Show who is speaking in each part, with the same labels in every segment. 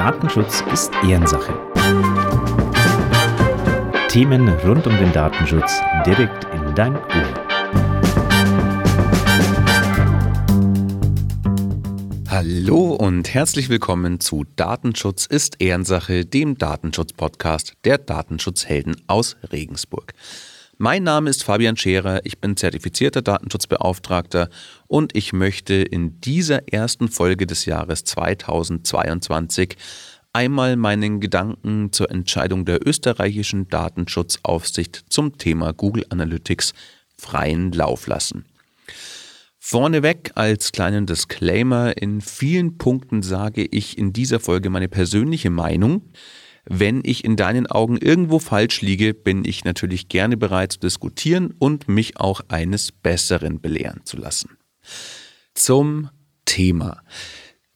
Speaker 1: Datenschutz ist Ehrensache. Themen rund um den Datenschutz direkt in dein Ohr.
Speaker 2: Hallo und herzlich willkommen zu Datenschutz ist Ehrensache, dem Datenschutz-Podcast der Datenschutzhelden aus Regensburg. Mein Name ist Fabian Scherer, ich bin zertifizierter Datenschutzbeauftragter und ich möchte in dieser ersten Folge des Jahres 2022 einmal meinen Gedanken zur Entscheidung der österreichischen Datenschutzaufsicht zum Thema Google Analytics freien Lauf lassen. Vorneweg als kleinen Disclaimer, in vielen Punkten sage ich in dieser Folge meine persönliche Meinung. Wenn ich in deinen Augen irgendwo falsch liege, bin ich natürlich gerne bereit zu diskutieren und mich auch eines Besseren belehren zu lassen. Zum Thema.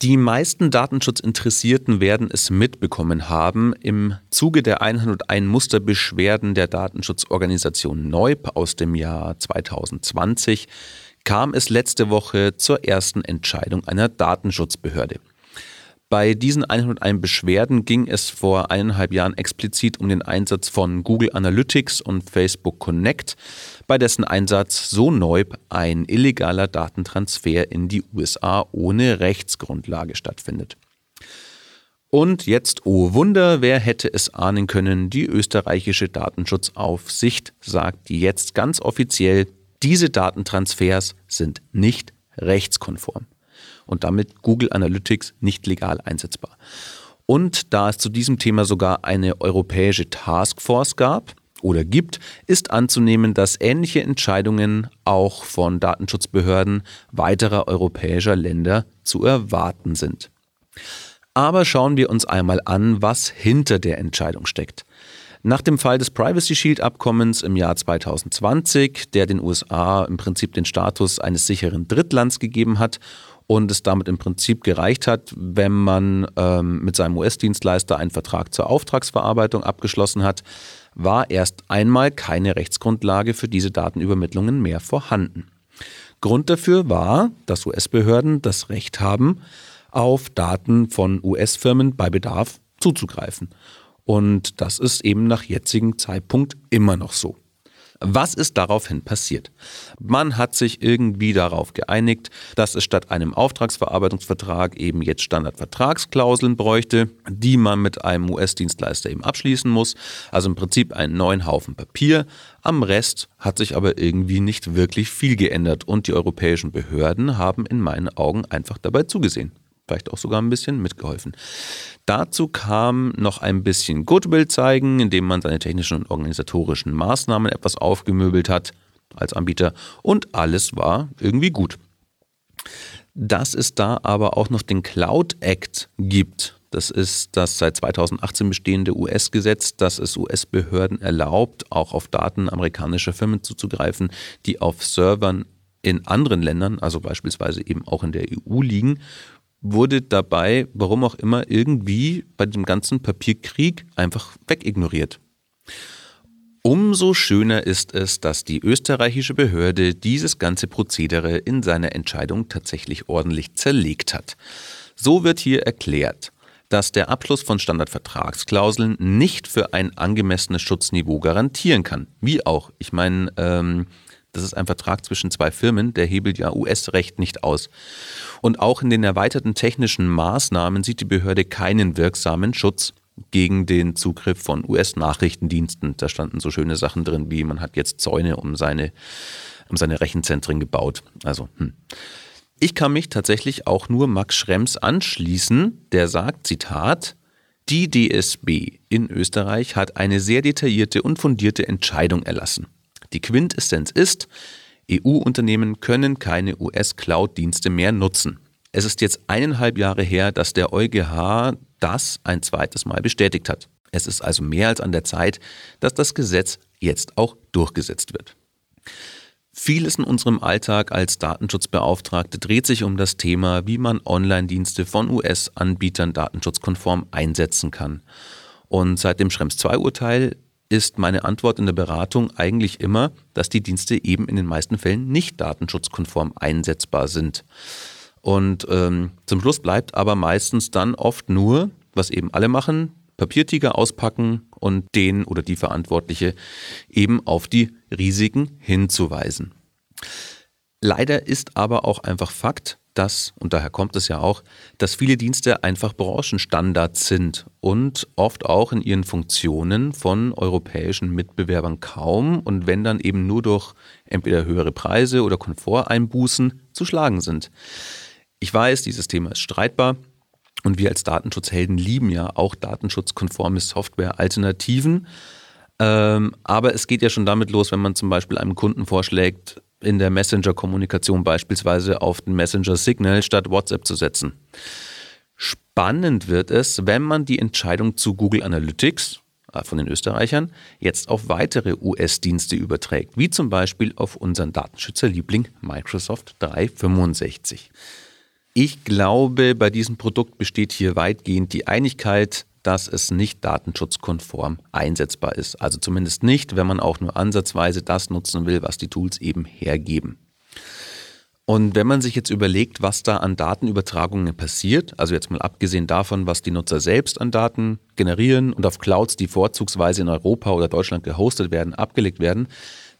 Speaker 2: Die meisten Datenschutzinteressierten werden es mitbekommen haben. Im Zuge der 101 Musterbeschwerden der Datenschutzorganisation Neub aus dem Jahr 2020 kam es letzte Woche zur ersten Entscheidung einer Datenschutzbehörde. Bei diesen 101 Beschwerden ging es vor eineinhalb Jahren explizit um den Einsatz von Google Analytics und Facebook Connect, bei dessen Einsatz so neu ein illegaler Datentransfer in die USA ohne Rechtsgrundlage stattfindet. Und jetzt, oh Wunder, wer hätte es ahnen können, die österreichische Datenschutzaufsicht sagt jetzt ganz offiziell, diese Datentransfers sind nicht rechtskonform und damit Google Analytics nicht legal einsetzbar. Und da es zu diesem Thema sogar eine europäische Taskforce gab oder gibt, ist anzunehmen, dass ähnliche Entscheidungen auch von Datenschutzbehörden weiterer europäischer Länder zu erwarten sind. Aber schauen wir uns einmal an, was hinter der Entscheidung steckt. Nach dem Fall des Privacy Shield Abkommens im Jahr 2020, der den USA im Prinzip den Status eines sicheren Drittlands gegeben hat und es damit im Prinzip gereicht hat, wenn man ähm, mit seinem US-Dienstleister einen Vertrag zur Auftragsverarbeitung abgeschlossen hat, war erst einmal keine Rechtsgrundlage für diese Datenübermittlungen mehr vorhanden. Grund dafür war, dass US-Behörden das Recht haben, auf Daten von US-Firmen bei Bedarf zuzugreifen. Und das ist eben nach jetzigem Zeitpunkt immer noch so. Was ist daraufhin passiert? Man hat sich irgendwie darauf geeinigt, dass es statt einem Auftragsverarbeitungsvertrag eben jetzt Standardvertragsklauseln bräuchte, die man mit einem US-Dienstleister eben abschließen muss. Also im Prinzip einen neuen Haufen Papier. Am Rest hat sich aber irgendwie nicht wirklich viel geändert und die europäischen Behörden haben in meinen Augen einfach dabei zugesehen vielleicht auch sogar ein bisschen mitgeholfen. Dazu kam noch ein bisschen Goodwill zeigen, indem man seine technischen und organisatorischen Maßnahmen etwas aufgemöbelt hat als Anbieter und alles war irgendwie gut. Dass es da aber auch noch den Cloud Act gibt, das ist das seit 2018 bestehende US-Gesetz, das es US-Behörden erlaubt, auch auf Daten amerikanischer Firmen zuzugreifen, die auf Servern in anderen Ländern, also beispielsweise eben auch in der EU liegen wurde dabei, warum auch immer, irgendwie bei dem ganzen Papierkrieg einfach wegignoriert. Umso schöner ist es, dass die österreichische Behörde dieses ganze Prozedere in seiner Entscheidung tatsächlich ordentlich zerlegt hat. So wird hier erklärt, dass der Abschluss von Standardvertragsklauseln nicht für ein angemessenes Schutzniveau garantieren kann. Wie auch. Ich meine, ähm, das ist ein Vertrag zwischen zwei Firmen, der hebelt ja US-Recht nicht aus. Und auch in den erweiterten technischen Maßnahmen sieht die Behörde keinen wirksamen Schutz gegen den Zugriff von US-Nachrichtendiensten. Da standen so schöne Sachen drin, wie man hat jetzt Zäune um seine, um seine Rechenzentren gebaut. Also, hm. Ich kann mich tatsächlich auch nur Max Schrems anschließen, der sagt, Zitat, die DSB in Österreich hat eine sehr detaillierte und fundierte Entscheidung erlassen. Die Quintessenz ist, EU-Unternehmen können keine US-Cloud-Dienste mehr nutzen. Es ist jetzt eineinhalb Jahre her, dass der EuGH das ein zweites Mal bestätigt hat. Es ist also mehr als an der Zeit, dass das Gesetz jetzt auch durchgesetzt wird. Vieles in unserem Alltag als Datenschutzbeauftragte dreht sich um das Thema, wie man Online-Dienste von US-Anbietern datenschutzkonform einsetzen kann. Und seit dem Schrems II-Urteil ist meine Antwort in der Beratung eigentlich immer, dass die Dienste eben in den meisten Fällen nicht datenschutzkonform einsetzbar sind. Und ähm, zum Schluss bleibt aber meistens dann oft nur, was eben alle machen, Papiertiger auspacken und den oder die Verantwortliche eben auf die Risiken hinzuweisen. Leider ist aber auch einfach Fakt, dass, und daher kommt es ja auch, dass viele Dienste einfach Branchenstandards sind und oft auch in ihren Funktionen von europäischen Mitbewerbern kaum und wenn dann eben nur durch entweder höhere Preise oder Komforteinbußen zu schlagen sind. Ich weiß, dieses Thema ist streitbar und wir als Datenschutzhelden lieben ja auch datenschutzkonforme Software-Alternativen. Ähm, aber es geht ja schon damit los, wenn man zum Beispiel einem Kunden vorschlägt, in der Messenger-Kommunikation beispielsweise auf den Messenger Signal statt WhatsApp zu setzen. Spannend wird es, wenn man die Entscheidung zu Google Analytics äh, von den Österreichern jetzt auf weitere US-Dienste überträgt, wie zum Beispiel auf unseren Datenschützerliebling Microsoft 365. Ich glaube, bei diesem Produkt besteht hier weitgehend die Einigkeit, dass es nicht datenschutzkonform einsetzbar ist. Also zumindest nicht, wenn man auch nur ansatzweise das nutzen will, was die Tools eben hergeben. Und wenn man sich jetzt überlegt, was da an Datenübertragungen passiert, also jetzt mal abgesehen davon, was die Nutzer selbst an Daten generieren und auf Clouds, die vorzugsweise in Europa oder Deutschland gehostet werden, abgelegt werden,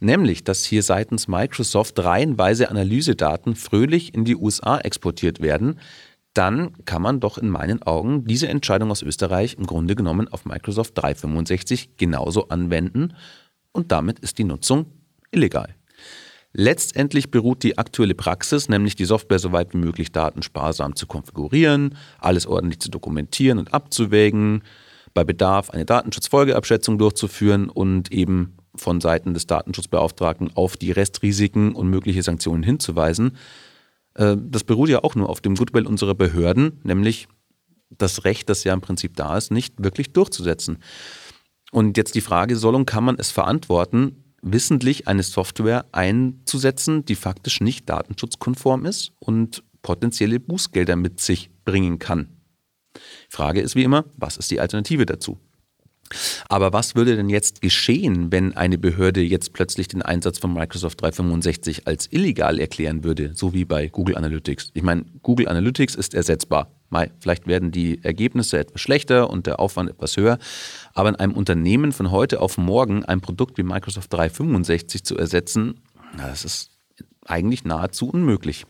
Speaker 2: nämlich dass hier seitens Microsoft reihenweise Analysedaten fröhlich in die USA exportiert werden, dann kann man doch in meinen Augen diese Entscheidung aus Österreich im Grunde genommen auf Microsoft 365 genauso anwenden und damit ist die Nutzung illegal. Letztendlich beruht die aktuelle Praxis, nämlich die Software so weit wie möglich datensparsam zu konfigurieren, alles ordentlich zu dokumentieren und abzuwägen, bei Bedarf eine Datenschutzfolgeabschätzung durchzuführen und eben von Seiten des Datenschutzbeauftragten auf die Restrisiken und mögliche Sanktionen hinzuweisen, äh, das beruht ja auch nur auf dem Goodwill unserer Behörden, nämlich das Recht, das ja im Prinzip da ist, nicht wirklich durchzusetzen. Und jetzt die Frage, soll und kann man es verantworten, wissentlich eine Software einzusetzen, die faktisch nicht datenschutzkonform ist und potenzielle Bußgelder mit sich bringen kann? Frage ist wie immer, was ist die Alternative dazu? Aber was würde denn jetzt geschehen, wenn eine Behörde jetzt plötzlich den Einsatz von Microsoft 365 als illegal erklären würde, so wie bei Google Analytics? Ich meine, Google Analytics ist ersetzbar. Vielleicht werden die Ergebnisse etwas schlechter und der Aufwand etwas höher. Aber in einem Unternehmen von heute auf morgen ein Produkt wie Microsoft 365 zu ersetzen, das ist eigentlich nahezu unmöglich.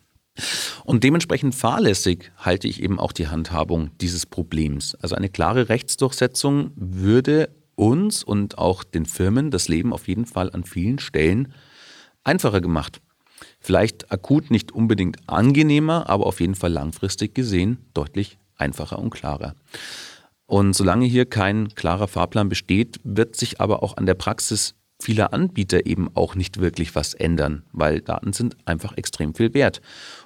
Speaker 2: Und dementsprechend fahrlässig halte ich eben auch die Handhabung dieses Problems. Also eine klare Rechtsdurchsetzung würde uns und auch den Firmen das Leben auf jeden Fall an vielen Stellen einfacher gemacht. Vielleicht akut nicht unbedingt angenehmer, aber auf jeden Fall langfristig gesehen deutlich einfacher und klarer. Und solange hier kein klarer Fahrplan besteht, wird sich aber auch an der Praxis vieler Anbieter eben auch nicht wirklich was ändern, weil Daten sind einfach extrem viel wert.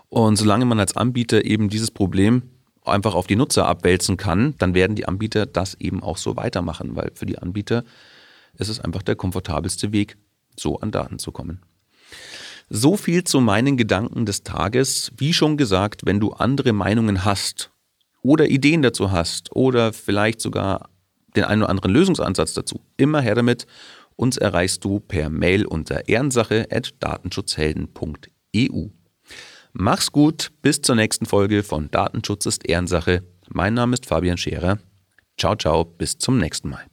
Speaker 2: Und solange man als Anbieter eben dieses Problem einfach auf die Nutzer abwälzen kann, dann werden die Anbieter das eben auch so weitermachen, weil für die Anbieter ist es einfach der komfortabelste Weg, so an Daten zu kommen. So viel zu meinen Gedanken des Tages. Wie schon gesagt, wenn du andere Meinungen hast oder Ideen dazu hast oder vielleicht sogar den einen oder anderen Lösungsansatz dazu, immer her damit. Uns erreichst du per Mail unter ehrensache.datenschutzhelden.eu. Mach's gut, bis zur nächsten Folge von Datenschutz ist Ehrensache. Mein Name ist Fabian Scherer. Ciao, ciao, bis zum nächsten Mal.